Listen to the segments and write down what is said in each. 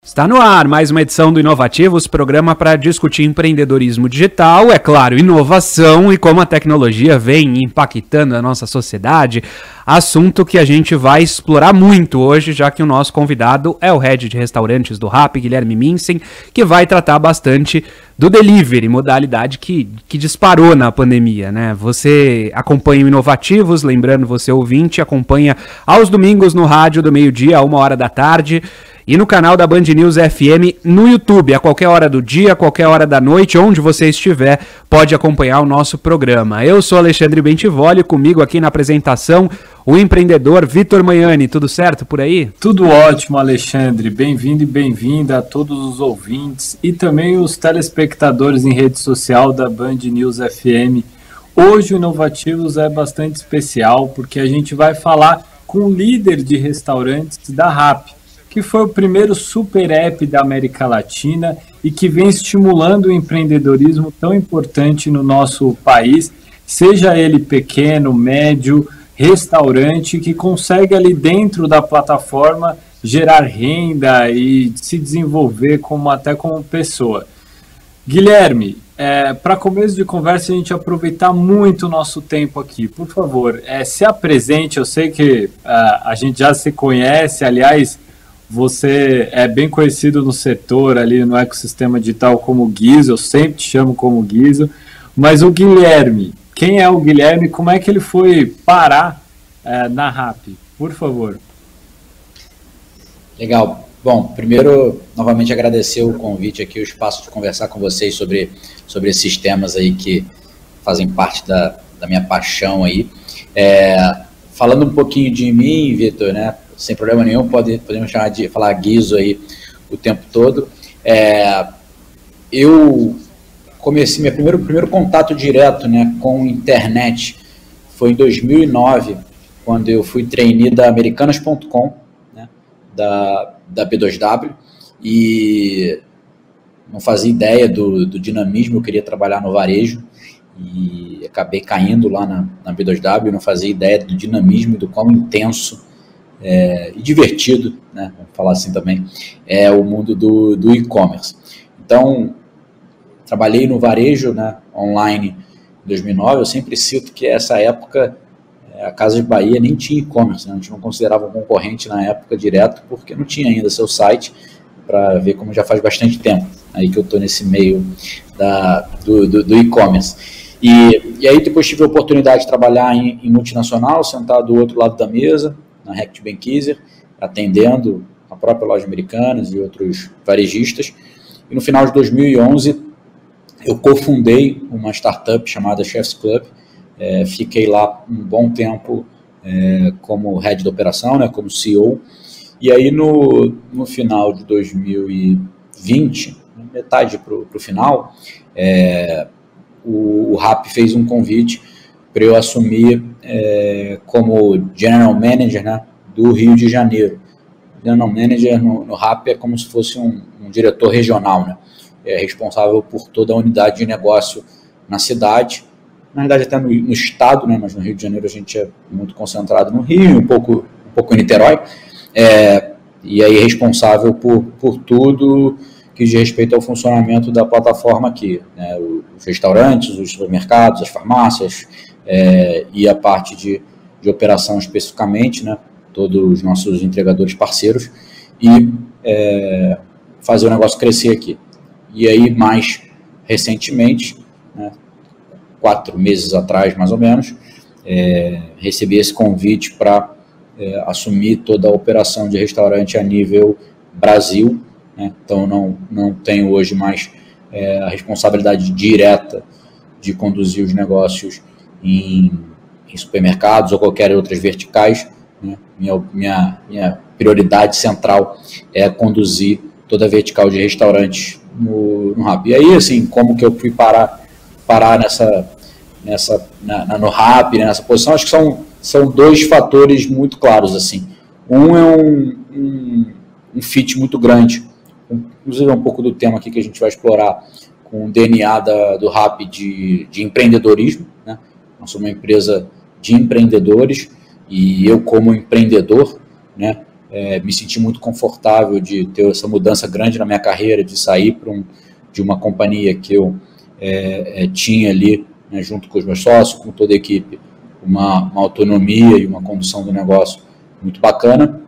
Está no ar mais uma edição do Inovativos, programa para discutir empreendedorismo digital, é claro, inovação e como a tecnologia vem impactando a nossa sociedade. Assunto que a gente vai explorar muito hoje, já que o nosso convidado é o head de restaurantes do RAP, Guilherme Minsen, que vai tratar bastante do delivery, modalidade que, que disparou na pandemia, né? Você acompanha o Inovativos, lembrando você ouvinte, acompanha aos domingos no rádio do meio-dia, a uma hora da tarde e no canal da Band News FM no YouTube. A qualquer hora do dia, a qualquer hora da noite, onde você estiver, pode acompanhar o nosso programa. Eu sou Alexandre Bentivoli, comigo aqui na apresentação, o empreendedor Vitor Manhani. Tudo certo por aí? Tudo ótimo, Alexandre. Bem-vindo e bem-vinda a todos os ouvintes e também os telespectadores em rede social da Band News FM. Hoje o Inovativos é bastante especial porque a gente vai falar com o líder de restaurantes da RAP que foi o primeiro super app da América Latina e que vem estimulando o empreendedorismo tão importante no nosso país, seja ele pequeno, médio, restaurante, que consegue ali dentro da plataforma gerar renda e se desenvolver como até como pessoa. Guilherme, é, para começo de conversa, a gente aproveitar muito o nosso tempo aqui. Por favor, é, se apresente. Eu sei que uh, a gente já se conhece, aliás, você é bem conhecido no setor ali no ecossistema digital como Guizo, eu sempre te chamo como Guizo, mas o Guilherme, quem é o Guilherme? Como é que ele foi parar é, na RAP? Por favor. Legal. Bom, primeiro, novamente agradecer o convite aqui, o espaço de conversar com vocês sobre, sobre esses temas aí que fazem parte da, da minha paixão aí. É, falando um pouquinho de mim, Vitor, né? Sem problema nenhum, pode, podemos chamar de falar guiso aí o tempo todo. É, eu comecei, meu primeiro, primeiro contato direto né, com internet foi em 2009, quando eu fui trainee da Americanas.com, né, da, da B2W, e não fazia ideia do, do dinamismo, eu queria trabalhar no varejo, e acabei caindo lá na, na B2W, não fazia ideia do dinamismo e do quão intenso é, e divertido, né, vamos falar assim também, é o mundo do, do e-commerce. Então, trabalhei no varejo né, online em 2009, eu sempre cito que essa época é, a Casa de Bahia nem tinha e-commerce, né, a gente não considerava um concorrente na época direto, porque não tinha ainda seu site, para ver como já faz bastante tempo aí que eu estou nesse meio da, do, do, do e-commerce. E, e aí depois tive a oportunidade de trabalhar em, em multinacional, sentado do outro lado da mesa, na Rect Benkiser, atendendo a própria loja Americanas e outros varejistas. E no final de 2011, eu cofundei uma startup chamada Chefs Club. É, fiquei lá um bom tempo é, como head de operação, né, como CEO. E aí, no, no final de 2020, metade para o final, é, o, o RAP fez um convite para eu assumir é, como General Manager né, do Rio de Janeiro. General Manager no, no RAP é como se fosse um, um diretor regional, né? é responsável por toda a unidade de negócio na cidade, na verdade até no, no, estado, né, mas no Rio de Janeiro a gente é muito concentrado no Rio, um pouco, um pouco em Niterói, é, e aí responsável por, por tudo que diz respeito ao funcionamento da plataforma aqui, né, os restaurantes, os supermercados, as farmácias, é, e a parte de, de operação especificamente, né, todos os nossos entregadores parceiros, e é, fazer o negócio crescer aqui. E aí, mais recentemente, né, quatro meses atrás, mais ou menos, é, recebi esse convite para é, assumir toda a operação de restaurante a nível Brasil, né? então não, não tenho hoje mais é, a responsabilidade direta de conduzir os negócios em, em supermercados ou qualquer outras verticais. Né? Minha, minha, minha prioridade central é conduzir toda a vertical de restaurantes no, no RAP. E aí, assim, como que eu fui parar, parar nessa, nessa, na, na, no RAP, né, nessa posição, acho que são, são dois fatores muito claros, assim. Um é um, um, um fit muito grande, inclusive é um pouco do tema aqui que a gente vai explorar, com o DNA da, do RAP de, de empreendedorismo? Nós somos uma empresa de empreendedores e eu como empreendedor, né, é, me senti muito confortável de ter essa mudança grande na minha carreira, de sair para um, de uma companhia que eu é, é, tinha ali, né, junto com os meus sócios, com toda a equipe, uma, uma autonomia e uma condução do negócio muito bacana,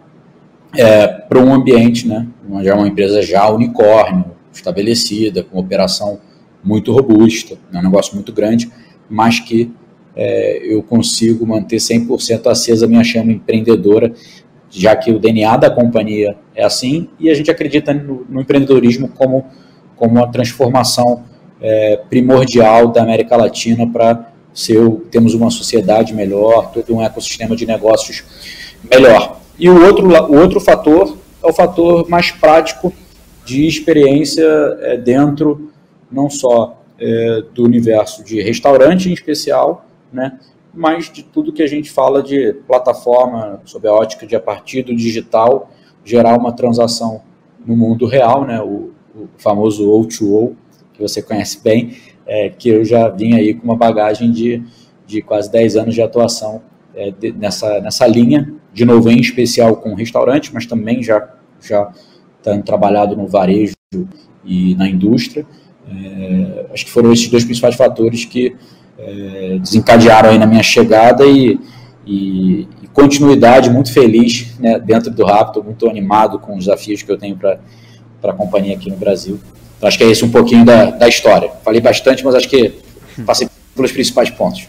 é, para um ambiente, né, uma, já uma empresa já unicórnio, estabelecida, com operação muito robusta, é um negócio muito grande, mas que é, eu consigo manter 100% acesa a minha chama empreendedora, já que o DNA da companhia é assim, e a gente acredita no, no empreendedorismo como, como uma transformação é, primordial da América Latina para ser, termos uma sociedade melhor, todo um ecossistema de negócios melhor. E o outro, o outro fator é o fator mais prático de experiência é, dentro não só é, do universo de restaurante em especial, né, mas de tudo que a gente fala de plataforma, sob a ótica de a partir do digital gerar uma transação no mundo real, né, o, o famoso O2O, que você conhece bem, é, que eu já vim aí com uma bagagem de, de quase 10 anos de atuação é, de, nessa, nessa linha, de novo em especial com restaurante, mas também já, já tendo trabalhado no varejo e na indústria. É, acho que foram esses dois principais fatores que é, desencadearam aí na minha chegada e, e, e continuidade muito feliz né, dentro do Raptor, muito animado com os desafios que eu tenho para a companhia aqui no Brasil. Então, acho que é esse um pouquinho da, da história. Falei bastante, mas acho que passei pelos principais pontos.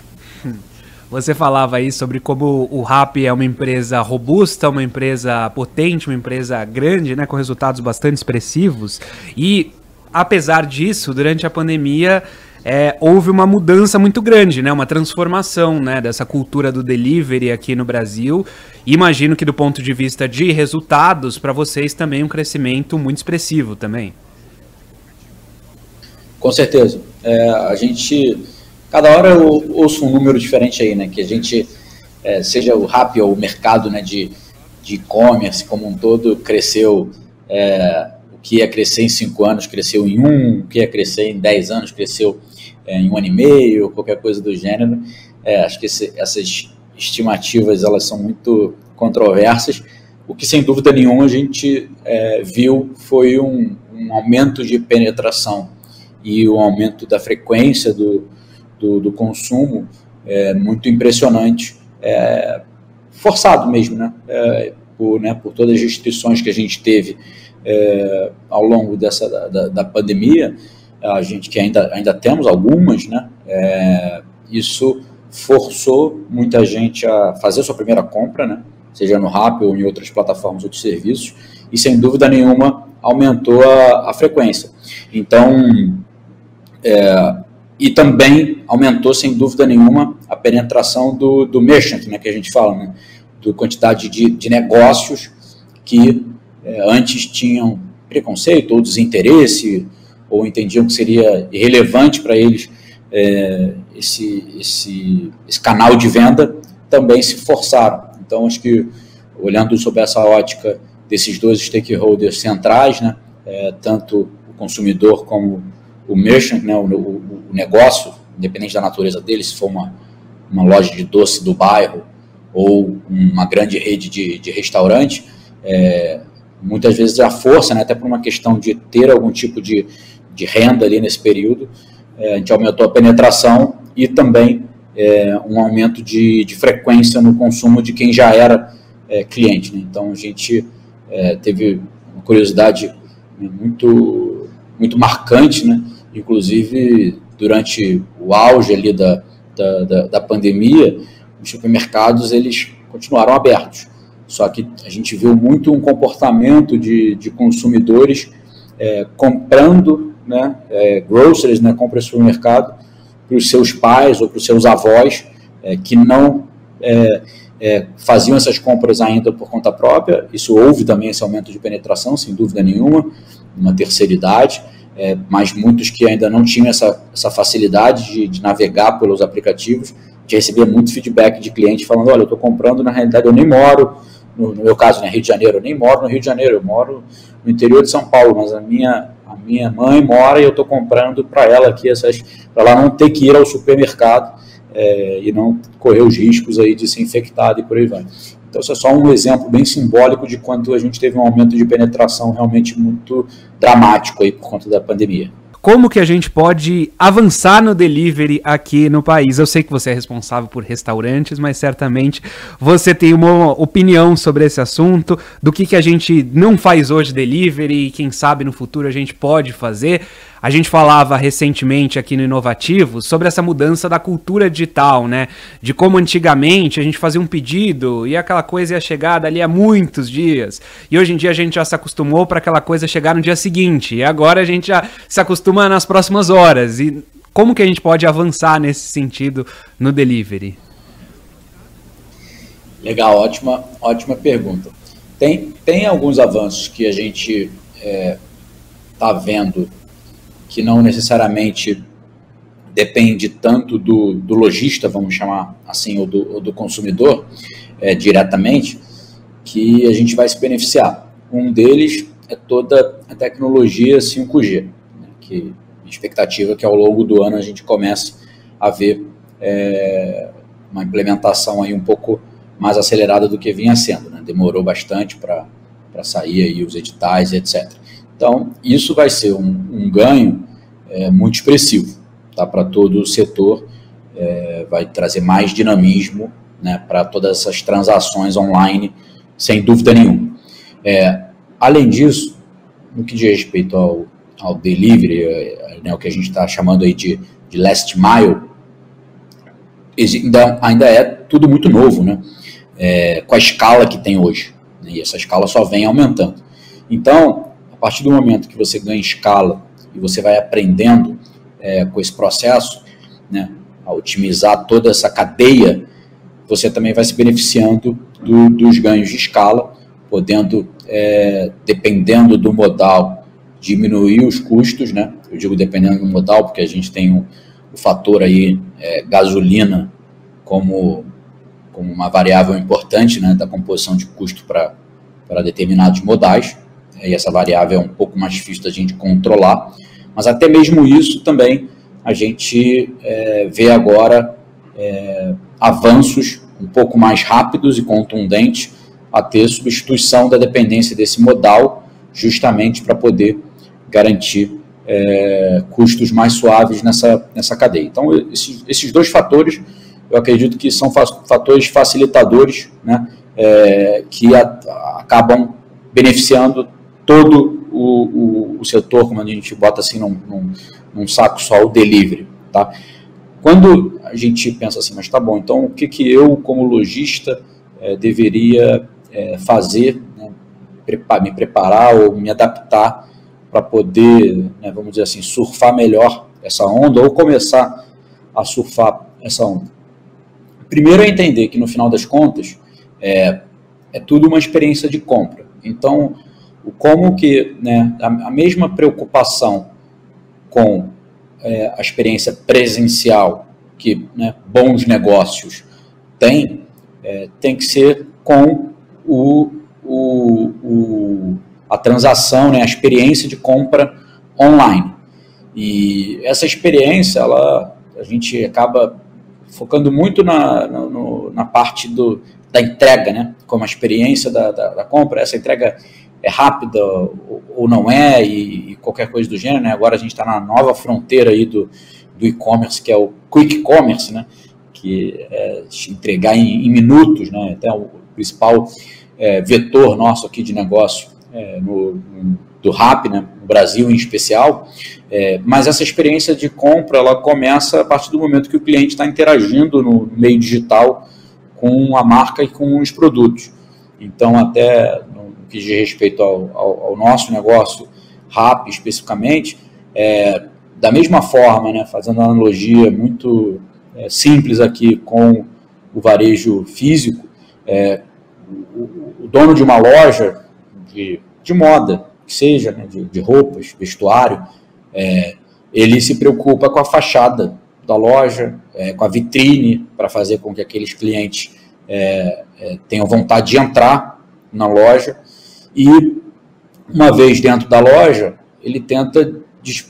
Você falava aí sobre como o Rap é uma empresa robusta, uma empresa potente, uma empresa grande, né, com resultados bastante expressivos. E apesar disso, durante a pandemia, é, houve uma mudança muito grande, né? Uma transformação, né? Dessa cultura do delivery aqui no Brasil. Imagino que do ponto de vista de resultados, para vocês também um crescimento muito expressivo também. Com certeza. É, a gente Cada hora eu ouço um número diferente aí, né? Que a gente, é, seja o rap ou o mercado né, de e-commerce como um todo, cresceu. É, o que ia crescer em cinco anos cresceu em um, o que ia crescer em dez anos cresceu é, em um ano e meio, qualquer coisa do gênero. É, acho que esse, essas estimativas elas são muito controversas. O que sem dúvida nenhuma a gente é, viu foi um, um aumento de penetração e o um aumento da frequência do, do, do consumo é muito impressionante, é, forçado mesmo, né? É, por, né, por todas as restrições que a gente teve ao longo dessa da, da, pandemia, a gente que ainda, ainda temos algumas, né? É, isso forçou muita gente a fazer sua primeira compra, né? Seja no Rappi ou em outras plataformas ou de serviços, e sem dúvida nenhuma aumentou a, a frequência. Então, é, e também aumentou, sem dúvida nenhuma, a penetração do, do merchant, né, que a gente fala, né, do quantidade de, de negócios que é, antes tinham preconceito ou desinteresse, ou entendiam que seria irrelevante para eles é, esse, esse, esse canal de venda, também se forçaram. Então, acho que, olhando sobre essa ótica desses dois stakeholders centrais, né, é, tanto o consumidor como o merchant, né, o, o, o, negócio, independente da natureza dele, se for uma, uma loja de doce do bairro ou uma grande rede de, de restaurante, é, muitas vezes a força, né, até por uma questão de ter algum tipo de, de renda ali nesse período, é, a gente aumentou a penetração e também é, um aumento de, de frequência no consumo de quem já era é, cliente. Né? Então a gente é, teve uma curiosidade muito, muito marcante, né? Inclusive, durante o auge ali da, da, da, da pandemia, os supermercados eles continuaram abertos. Só que a gente viu muito um comportamento de, de consumidores é, comprando né, é, groceries, né, compra supermercado para os seus pais ou para os seus avós é, que não é, é, faziam essas compras ainda por conta própria. Isso houve também esse aumento de penetração, sem dúvida nenhuma, uma terceira idade, é, mas muitos que ainda não tinham essa, essa facilidade de, de navegar pelos aplicativos, que recebia muito feedback de cliente falando, olha, eu estou comprando, na realidade eu nem moro, no, no, meu caso, né, Rio de Janeiro, eu nem moro no Rio de Janeiro, eu moro no interior de São Paulo, mas a minha, minha mãe mora e eu estou comprando para ela aqui essas, para ela não ter que ir ao supermercado é, e não correr os riscos aí de ser infectado e por aí vai. Então, isso é só um exemplo bem simbólico de quanto a gente teve um aumento de penetração realmente muito dramático aí por conta da pandemia como que a gente pode avançar no delivery aqui no país. Eu sei que você é responsável por restaurantes, mas certamente você tem uma opinião sobre esse assunto, do que, que a gente não faz hoje delivery e quem sabe no futuro a gente pode fazer. A gente falava recentemente aqui no Inovativo sobre essa mudança da cultura digital, né? De como antigamente a gente fazia um pedido e aquela coisa ia chegar dali a muitos dias. E hoje em dia a gente já se acostumou para aquela coisa chegar no dia seguinte. E agora a gente já se acostuma nas próximas horas. E como que a gente pode avançar nesse sentido no delivery? Legal, ótima, ótima pergunta. Tem, tem alguns avanços que a gente está é, tá vendo que não necessariamente depende tanto do, do lojista, vamos chamar assim, ou do, ou do consumidor é, diretamente, que a gente vai se beneficiar. Um deles é toda a tecnologia 5G, né, que a expectativa é que ao longo do ano a gente comece a ver é, uma implementação aí um pouco mais acelerada do que vinha sendo. Né? Demorou bastante para sair aí os editais, etc. Então, isso vai ser um, um ganho é, muito expressivo tá, para todo o setor, é, vai trazer mais dinamismo né, para todas essas transações online, sem dúvida nenhuma. É, além disso, no que diz respeito ao, ao delivery, é, né, o que a gente está chamando aí de, de last mile, ainda, ainda é tudo muito novo, né? É, com a escala que tem hoje. Né, e essa escala só vem aumentando. Então, partir do momento que você ganha escala e você vai aprendendo é, com esse processo, né, a otimizar toda essa cadeia, você também vai se beneficiando do, dos ganhos de escala, podendo, é, dependendo do modal, diminuir os custos, né? Eu digo dependendo do modal, porque a gente tem o, fator aí, é, gasolina, como, como uma variável importante né, da composição de custo para determinados modais e essa variável é um pouco mais difícil da gente controlar, mas até mesmo isso também a gente é, vê agora é, avanços um pouco mais rápidos e contundentes a ter substituição da dependência desse modal, justamente para poder garantir é, custos mais suaves nessa, nessa cadeia. Então, esses, esses dois fatores, eu acredito que são fatores facilitadores, né, é, que a, acabam beneficiando todo o, o, o, setor, como a gente bota assim num, num, num, saco só, o delivery, tá? Quando a gente pensa assim, mas tá bom, então o que, que eu, como lojista, é, deveria é, fazer, né, me preparar ou me adaptar para poder, né, vamos dizer assim, surfar melhor essa onda ou começar a surfar essa onda? Primeiro é entender que no final das contas é, é tudo uma experiência de compra. Então, como que né, a, a mesma preocupação com é, a experiência presencial que né, bons negócios têm, é, tem que ser com o, o, o, a transação, né, a experiência de compra online. E essa experiência, ela, a gente acaba focando muito na, na, no, na parte do, da entrega, né, como a experiência da, da, da compra, essa entrega é rápida ou não é, e, e qualquer coisa do gênero. Né? Agora a gente está na nova fronteira aí do, do e-commerce, que é o quick commerce, né? que é entregar em, em minutos, né? até o principal é, vetor nosso aqui de negócio é, no, no, do RAP, né? no Brasil em especial, é, mas essa experiência de compra ela começa a partir do momento que o cliente está interagindo no meio digital com a marca e com os produtos. Então, até que diz respeito ao, ao, ao nosso negócio, RAP especificamente, é, da mesma forma, né, fazendo uma analogia muito é, simples aqui com o varejo físico, é, o, o, dono de uma loja de, de moda, que seja, né, de, de, roupas, vestuário, é, ele se preocupa com a fachada da loja, é, com a vitrine, para fazer com que aqueles clientes é, tenham vontade de entrar na loja. E, uma vez dentro da loja, ele tenta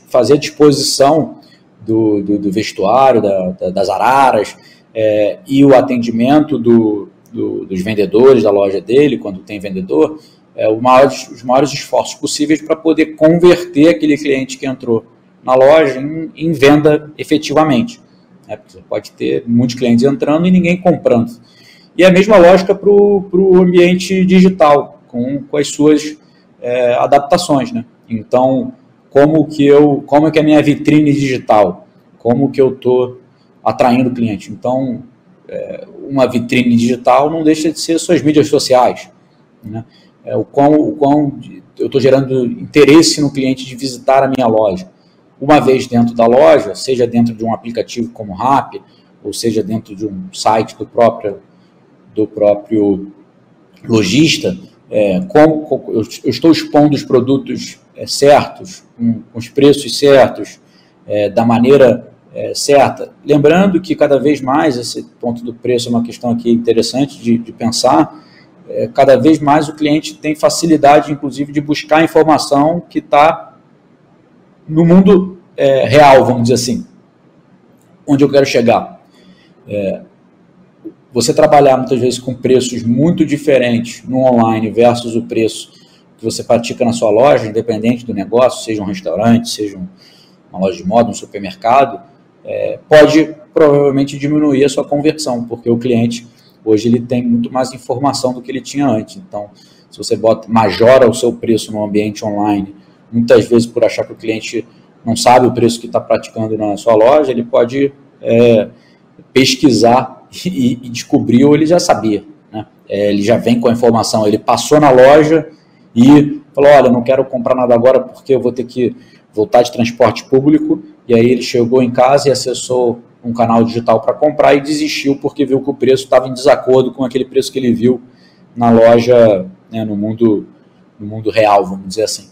fazer a disposição do, do, do vestuário, da, da, das araras, é, e o atendimento do, do, dos vendedores da loja dele, quando tem vendedor, é, maiores, os maiores esforços possíveis para poder converter aquele cliente que entrou na loja em, em venda efetivamente. É, você pode ter muitos clientes entrando e ninguém comprando. E a mesma lógica para o ambiente digital, com, com as suas é, adaptações. Né? Então, como que eu, como é que é a minha vitrine digital, como que eu estou atraindo cliente. Então, é, uma vitrine digital não deixa de ser suas mídias sociais. Né? É, o, quão, o quão eu estou gerando interesse no cliente de visitar a minha loja. Uma vez dentro da loja, seja dentro de um aplicativo como o Rap, ou seja dentro de um site do próprio, do próprio lojista, é, como, eu, eu estou expondo os produtos é, certos, com, com, os preços certos, é, da maneira é, certa. Lembrando que cada vez mais, esse ponto do preço é uma questão aqui interessante de, de pensar, é, cada vez mais o cliente tem facilidade, inclusive, de buscar informação que está no mundo é, real, vamos dizer assim. Onde eu quero chegar? É, você trabalhar muitas vezes com preços muito diferentes no online versus o preço que você pratica na sua loja, independente do negócio, seja um restaurante, seja uma loja de moda, um supermercado, é, pode provavelmente diminuir a sua conversão, porque o cliente hoje ele tem muito mais informação do que ele tinha antes. Então, se você bota, majora o seu preço no ambiente online, muitas vezes por achar que o cliente não sabe o preço que está praticando na sua loja, ele pode é, pesquisar e, e, descobrir ou ele já sabia. Né? É, ele já vem com a informação, ele passou na loja, e falou: Olha, não quero comprar nada agora porque eu vou ter que voltar de transporte público. E aí ele chegou em casa e acessou um canal digital para comprar e desistiu porque viu que o preço estava em desacordo com aquele preço que ele viu na loja, né, no, mundo, no mundo real, vamos dizer assim.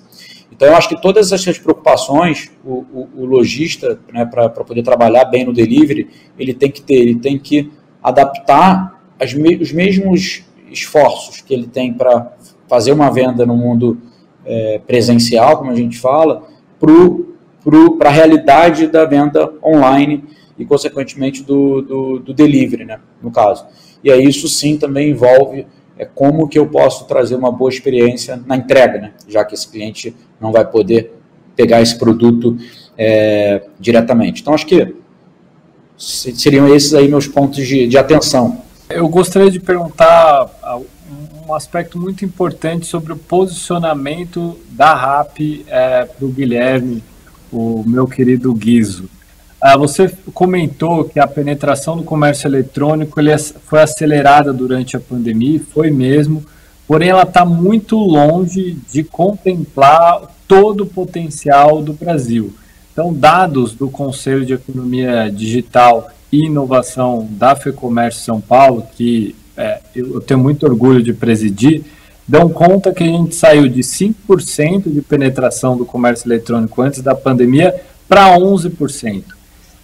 Então, eu acho que todas essas preocupações, o, o, o lojista, né, para poder trabalhar bem no delivery, ele tem que ter, ele tem que adaptar as, os mesmos esforços que ele tem para fazer uma venda no mundo é, presencial, como a gente fala, para a realidade da venda online e, consequentemente, do, do, do, delivery, né, no caso. E aí isso sim também envolve é, como que eu posso trazer uma boa experiência na entrega, né, já que esse cliente não vai poder pegar esse produto é, diretamente. Então, acho que seriam esses aí meus pontos de, de atenção. Eu gostaria de perguntar um aspecto muito importante sobre o posicionamento da RAP é, para o Guilherme, o meu querido Guizo. Ah, você comentou que a penetração do comércio eletrônico ele foi acelerada durante a pandemia, foi mesmo, porém ela está muito longe de contemplar todo o potencial do Brasil. Então, dados do Conselho de Economia Digital e Inovação da FEComércio São Paulo, que é, eu tenho muito orgulho de presidir, dão conta que a gente saiu de 5% de penetração do comércio eletrônico antes da pandemia para 11%.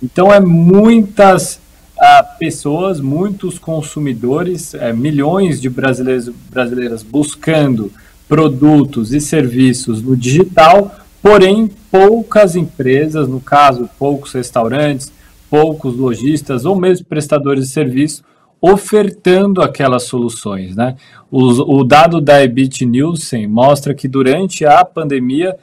Então, é muitas ah, pessoas, muitos consumidores, é, milhões de brasileiros brasileiras buscando produtos e serviços no digital, porém poucas empresas, no caso, poucos restaurantes, poucos lojistas ou mesmo prestadores de serviço ofertando aquelas soluções. Né? O, o dado da Ebit Nielsen mostra que durante a pandemia,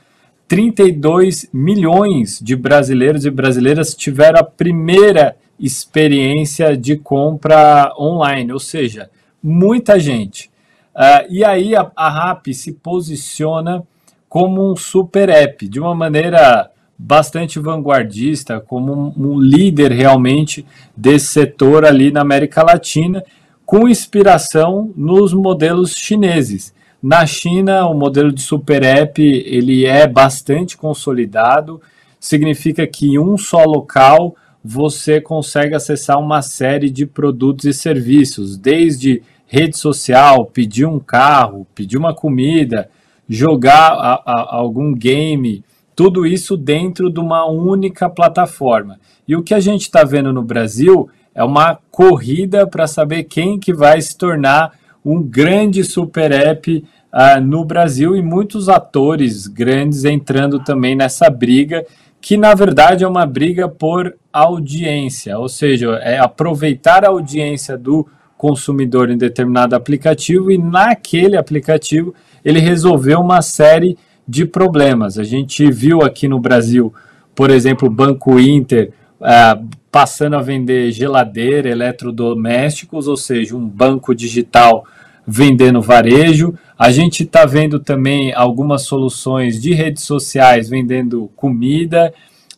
32 milhões de brasileiros e brasileiras tiveram a primeira experiência de compra online, ou seja, muita gente. Uh, e aí a, a RAP se posiciona como um super app, de uma maneira bastante vanguardista, como um, líder realmente desse setor ali na América Latina, com inspiração nos modelos chineses. Na China, o modelo de super app ele é bastante consolidado, significa que em um só local você consegue acessar uma série de produtos e serviços, desde rede social, pedir um carro, pedir uma comida, jogar a, a, algum game, tudo isso dentro de uma única plataforma. E o que a gente está vendo no Brasil é uma corrida para saber quem que vai se tornar um grande super app uh, no Brasil e muitos atores grandes entrando também nessa briga, que na verdade é uma briga por audiência, ou seja, é aproveitar a audiência do consumidor em determinado aplicativo e naquele aplicativo ele resolveu uma série de problemas. A gente viu aqui no Brasil, por exemplo, o Banco Inter uh, passando a vender geladeira, eletrodomésticos, ou seja, um banco digital vendendo varejo. A gente está vendo também algumas soluções de redes sociais vendendo comida.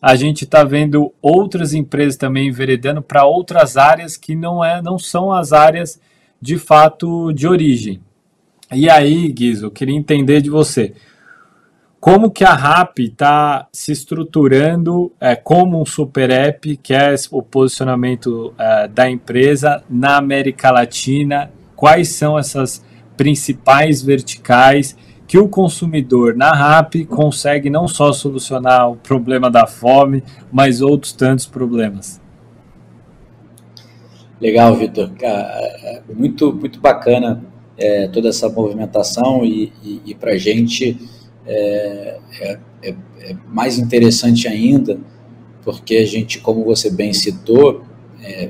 A gente está vendo outras empresas também enveredando para outras áreas que não, é, não são as áreas de fato de origem. E aí, Guizo, eu queria entender de você. Como que a RAP está se estruturando é, como um super app, que é o posicionamento é, da empresa na América Latina, quais são essas principais verticais que o consumidor na RAP consegue não só solucionar o problema da fome, mas outros tantos problemas. Legal, Vitor. É, é muito, muito bacana é, toda essa movimentação e, e, e para a gente é, é, é, é, mais interessante ainda, porque a gente, como você bem citou,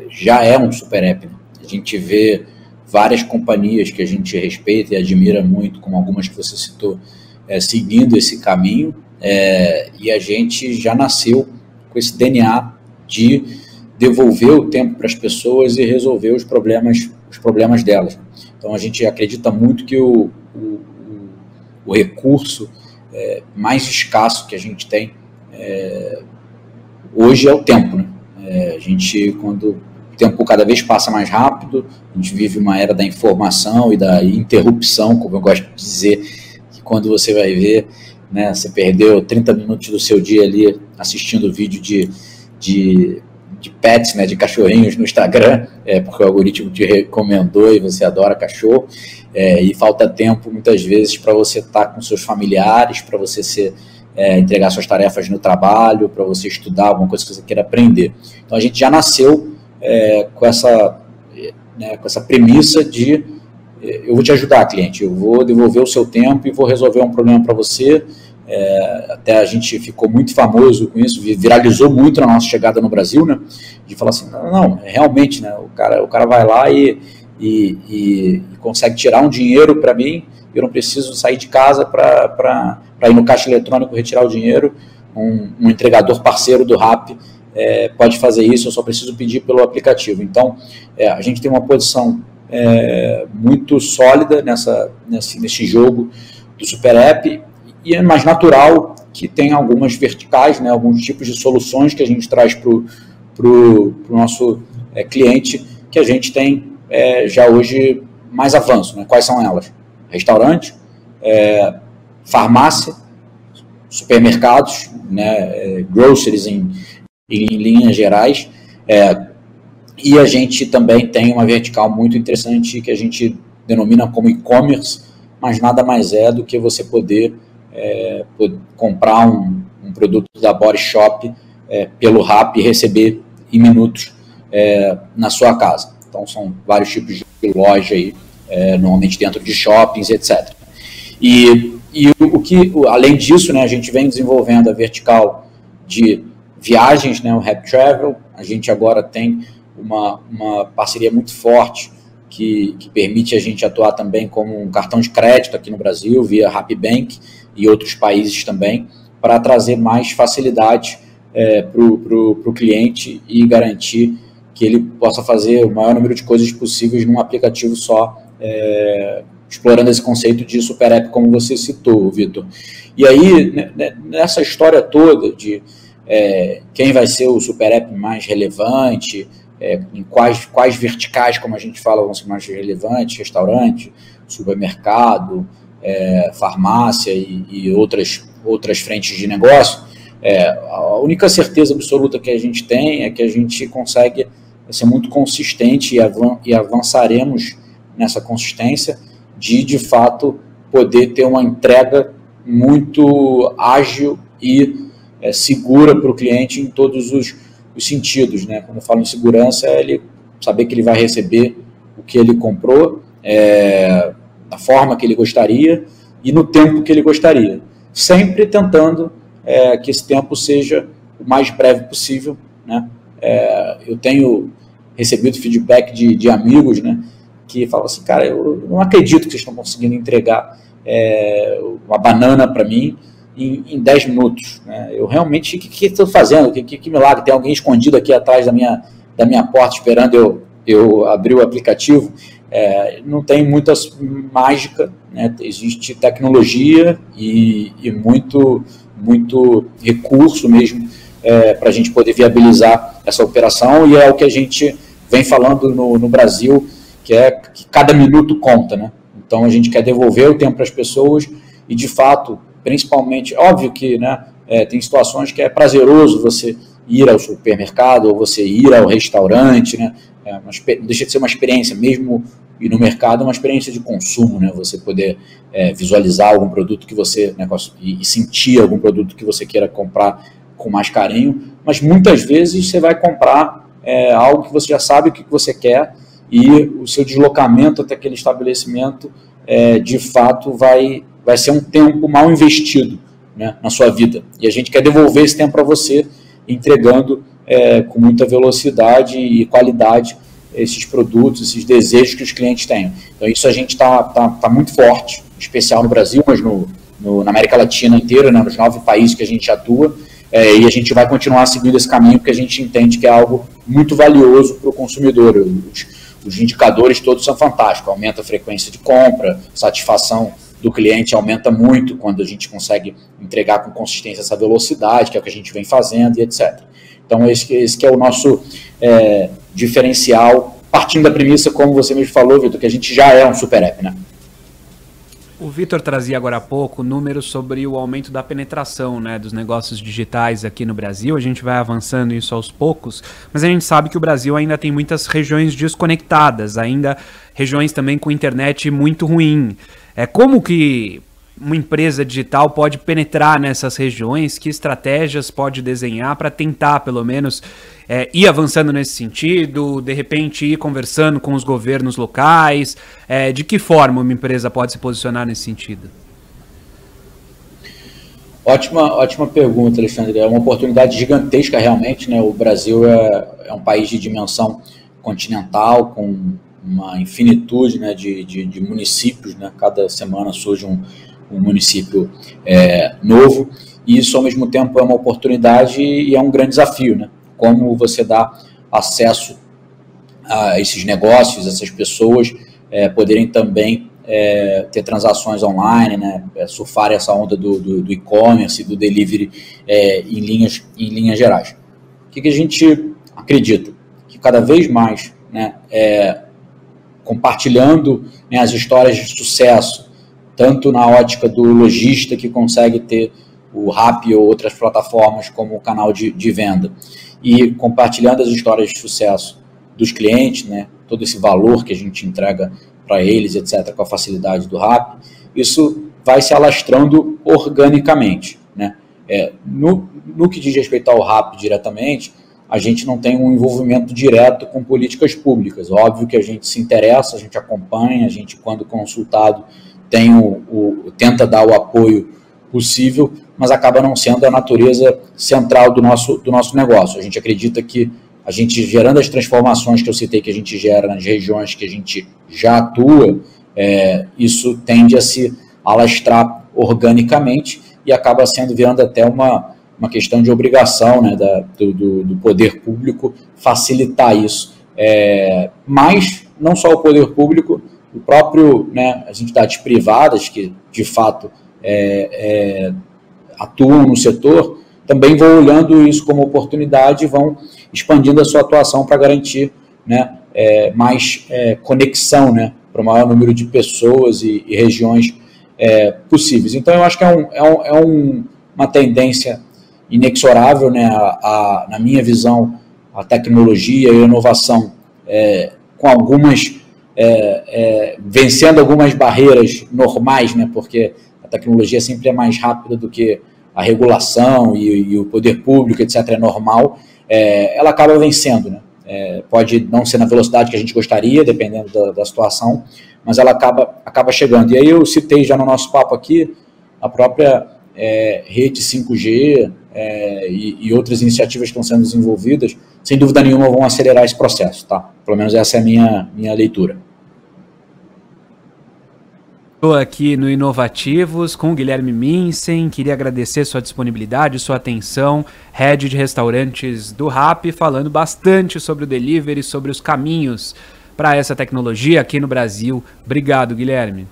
já é um super app. Né? A gente vê várias companhias que a gente respeita e admira muito, como algumas que você citou, é, seguindo esse caminho, é, e a gente já nasceu com esse DNA de devolver o tempo para as pessoas e resolver os problemas, os problemas delas. Então a gente acredita muito que o, o, o recurso é, mais escasso que a gente tem é, hoje é o tempo. Né? É, a gente, quando o tempo cada vez passa mais rápido, a gente vive uma era da informação e da interrupção, como eu gosto de dizer, que quando você vai ver, né, você perdeu 30 minutos do seu dia ali assistindo vídeo de, de, de pets, né, de cachorrinhos no Instagram, é, porque o algoritmo te recomendou e você adora cachorro, é, e falta tempo muitas vezes para você estar tá com seus familiares, para você ser, é, entregar suas tarefas no trabalho, para você estudar alguma coisa que você queira aprender. Então a gente já nasceu é, com, essa, né, com essa premissa de é, eu vou te ajudar, cliente, eu vou devolver o seu tempo e vou resolver um problema para você. É, até a gente ficou muito famoso com isso, viralizou muito na nossa chegada no Brasil, né? De falar assim, não, não realmente, né? O cara, o cara vai lá e e, e, e consegue tirar um dinheiro para mim, eu não preciso sair de casa para ir no caixa eletrônico retirar o dinheiro. Um, um entregador parceiro do RAP é, pode fazer isso, eu só preciso pedir pelo aplicativo. Então, é, a gente tem uma posição é, muito sólida nessa, nesse, nesse jogo do Super App e é mais natural que tenha algumas verticais, né, alguns tipos de soluções que a gente traz para o nosso é, cliente que a gente tem é, já hoje mais avanço. Né? Quais são elas? Restaurante, é, farmácia, supermercados, né, groceries em, em linhas gerais. É, e a gente também tem uma vertical muito interessante que a gente denomina como e-commerce, mas nada mais é do que você poder, é, comprar um, um, produto da Body Shop é, pelo RAP e receber em minutos é, na sua casa. Então, são vários tipos de loja aí, é, normalmente dentro de shoppings, etc. E, e o que, além disso, né, a gente vem desenvolvendo a vertical de viagens, né, o Rap Travel. A gente agora tem uma, uma parceria muito forte que, que, permite a gente atuar também como um cartão de crédito aqui no Brasil, via Bank e outros países também, para trazer mais facilidade é, para o cliente e garantir que ele possa fazer o maior número de coisas possíveis num aplicativo só, é, explorando esse conceito de super app, como você citou, Vitor. E aí, né, né, nessa história toda de é, quem vai ser o super app mais relevante, é, em quais, quais verticais, como a gente fala, vão ser mais relevantes, restaurante, supermercado, é, farmácia e, e, outras, outras frentes de negócio, é, a única certeza absoluta que a gente tem é que a gente consegue ser muito consistente e, avan e avançaremos nessa consistência de, de fato, poder ter uma entrega muito ágil e é, segura para o cliente em todos os, os, sentidos. Né? Quando eu falo em segurança, é ele saber que ele vai receber o que ele comprou, é, da forma que ele gostaria e no tempo que ele gostaria. Sempre tentando é, que esse tempo seja o mais breve possível. Né? É, eu tenho recebido feedback de, de amigos né, que falam assim, cara, eu não acredito que vocês estão conseguindo entregar é, uma banana para mim em, em 10 minutos. Né? Eu realmente, o que, estou fazendo? Que, que, que, milagre? Tem alguém escondido aqui atrás da minha, da minha porta esperando eu, eu abrir o aplicativo? É, não tem muita mágica, né? existe tecnologia e, e muito, muito recurso mesmo é, para a gente poder viabilizar essa operação e é o que a gente vem falando no, no Brasil, que é que cada minuto conta, né? Então a gente quer devolver o tempo para as pessoas e de fato, principalmente, óbvio que, né, é, tem situações que é prazeroso você ir ao supermercado ou você ir ao restaurante, né? É uma, deixa de ser uma experiência, mesmo ir no mercado, é uma experiência de consumo, né? Você poder é, visualizar algum produto que você né, e, e sentir algum produto que você queira comprar com mais carinho, mas muitas vezes você vai comprar é, algo que você já sabe o que você quer e o seu deslocamento até aquele estabelecimento, é, de fato, vai, vai ser um tempo mal investido né, na sua vida. E a gente quer devolver esse tempo para você, entregando é, com muita velocidade e qualidade esses produtos, esses desejos que os clientes têm. Então, isso a gente está tá, tá muito forte, especial no Brasil, mas no, no, na América Latina inteira, né, nos nove países que a gente atua. É, e a gente vai continuar seguindo esse caminho porque a gente entende que é algo muito valioso para o consumidor. Os, os indicadores todos são fantásticos, aumenta a frequência de compra, satisfação do cliente aumenta muito quando a gente consegue entregar com consistência essa velocidade, que é o que a gente vem fazendo e etc. Então, esse, esse que é o nosso é, diferencial, partindo da premissa, como você mesmo falou, Vitor, que a gente já é um super app, né? O Vitor trazia agora há pouco números sobre o aumento da penetração né, dos negócios digitais aqui no Brasil. A gente vai avançando isso aos poucos, mas a gente sabe que o Brasil ainda tem muitas regiões desconectadas, ainda regiões também com internet muito ruim. É como que uma empresa digital pode penetrar nessas regiões? Que estratégias pode desenhar para tentar, pelo menos, é, ir avançando nesse sentido? De repente, ir conversando com os governos locais? É, de que forma uma empresa pode se posicionar nesse sentido? Ótima, ótima pergunta, Alexandre. É uma oportunidade gigantesca, realmente. Né? O Brasil é, é um país de dimensão continental, com uma infinitude né, de, de, de municípios. Né? Cada semana surge um, um município é, novo, e isso ao mesmo tempo é uma oportunidade e é um grande desafio, né? Como você dá acesso a esses negócios, essas pessoas é, poderem também é, ter transações online, né? É, surfar essa onda do, do, do e-commerce, do delivery é, em, linhas, em linhas gerais. O que, que a gente acredita? Que cada vez mais, né, é, compartilhando né, as histórias de sucesso, tanto na ótica do lojista que consegue ter o RAP ou outras plataformas como canal de, de venda, e compartilhando as histórias de sucesso dos clientes, né, todo esse valor que a gente entrega para eles, etc., com a facilidade do RAP, isso vai se alastrando organicamente. Né? É, no, no que diz respeito ao RAP diretamente, a gente não tem um envolvimento direto com políticas públicas. Óbvio que a gente se interessa, a gente acompanha, a gente, quando consultado, tem o, o, tenta dar o apoio possível, mas acaba não sendo a natureza central do nosso, do nosso negócio. A gente acredita que a gente gerando as transformações que eu citei que a gente gera nas regiões que a gente já atua, é, isso tende a se alastrar organicamente e acaba sendo virando até uma, uma questão de obrigação né, da, do, do, poder público facilitar isso. É, mas não só o poder público, o próprio, né, as entidades privadas que de fato é, é, atuam no setor, também vão olhando isso como oportunidade e vão expandindo a sua atuação para garantir né, é, mais é, conexão né, para o maior número de pessoas e, e regiões é, possíveis. Então, eu acho que é, é, um, é um, uma tendência inexorável, né, a, a, na minha visão, a tecnologia e a inovação com algumas é, é, vencendo algumas barreiras normais, né, porque a tecnologia sempre é mais rápida do que a regulação e, e o poder público, etc., é normal, é, ela acaba vencendo. Né? É, pode não ser na velocidade que a gente gostaria, dependendo da, da, situação, mas ela acaba, acaba chegando. E aí eu citei já no nosso papo aqui a própria é, rede 5G é, e, e, outras iniciativas que estão sendo desenvolvidas, sem dúvida nenhuma vão acelerar esse processo, tá? Pelo menos essa é a minha, minha leitura. Estou aqui no Inovativos com o Guilherme Minsen. Queria agradecer sua disponibilidade, sua atenção. Head de restaurantes do RAP, falando bastante sobre o delivery, sobre os caminhos para essa tecnologia aqui no Brasil. Obrigado, Guilherme.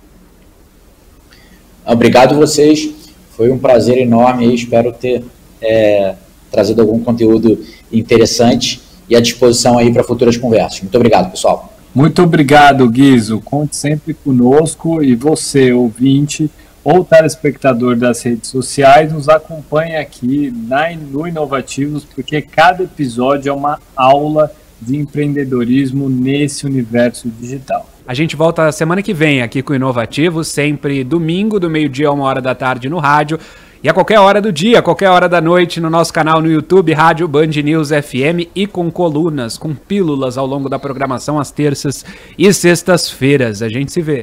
Obrigado vocês. Foi um prazer enorme. Espero ter é, trazido algum conteúdo interessante e à disposição aí para futuras conversas. Muito obrigado, pessoal. Muito obrigado, Guizo. Conte sempre conosco e você, ouvinte ou telespectador das redes sociais, nos acompanhe aqui na, no Inovativos, porque cada episódio é uma aula de empreendedorismo nesse universo digital. A gente volta semana que vem aqui com Inovativos, sempre domingo, do meio-dia a uma hora da tarde no rádio. E a qualquer hora do dia, a qualquer hora da noite, no nosso canal no YouTube, Rádio Band News FM e com colunas, com pílulas ao longo da programação às terças e sextas-feiras. A gente se vê.